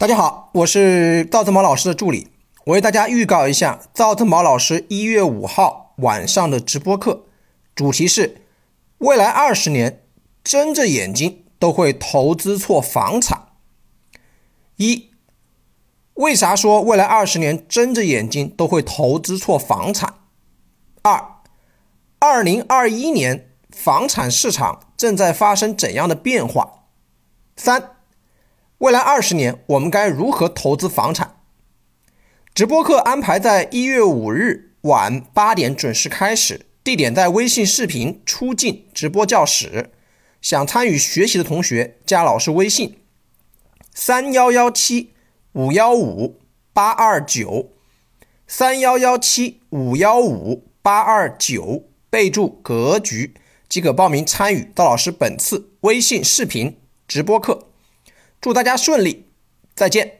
大家好，我是赵正毛老师的助理，我为大家预告一下赵正毛老师一月五号晚上的直播课，主题是未来二十年睁着眼睛都会投资错房产。一，为啥说未来二十年睁着眼睛都会投资错房产？二，二零二一年房产市场正在发生怎样的变化？三。未来二十年，我们该如何投资房产？直播课安排在一月五日晚八点准时开始，地点在微信视频出镜直播教室。想参与学习的同学，加老师微信：三幺幺七五幺五八二九，三幺幺七五幺五八二九，备注“格局”即可报名参与到老师本次微信视频直播课。祝大家顺利，再见。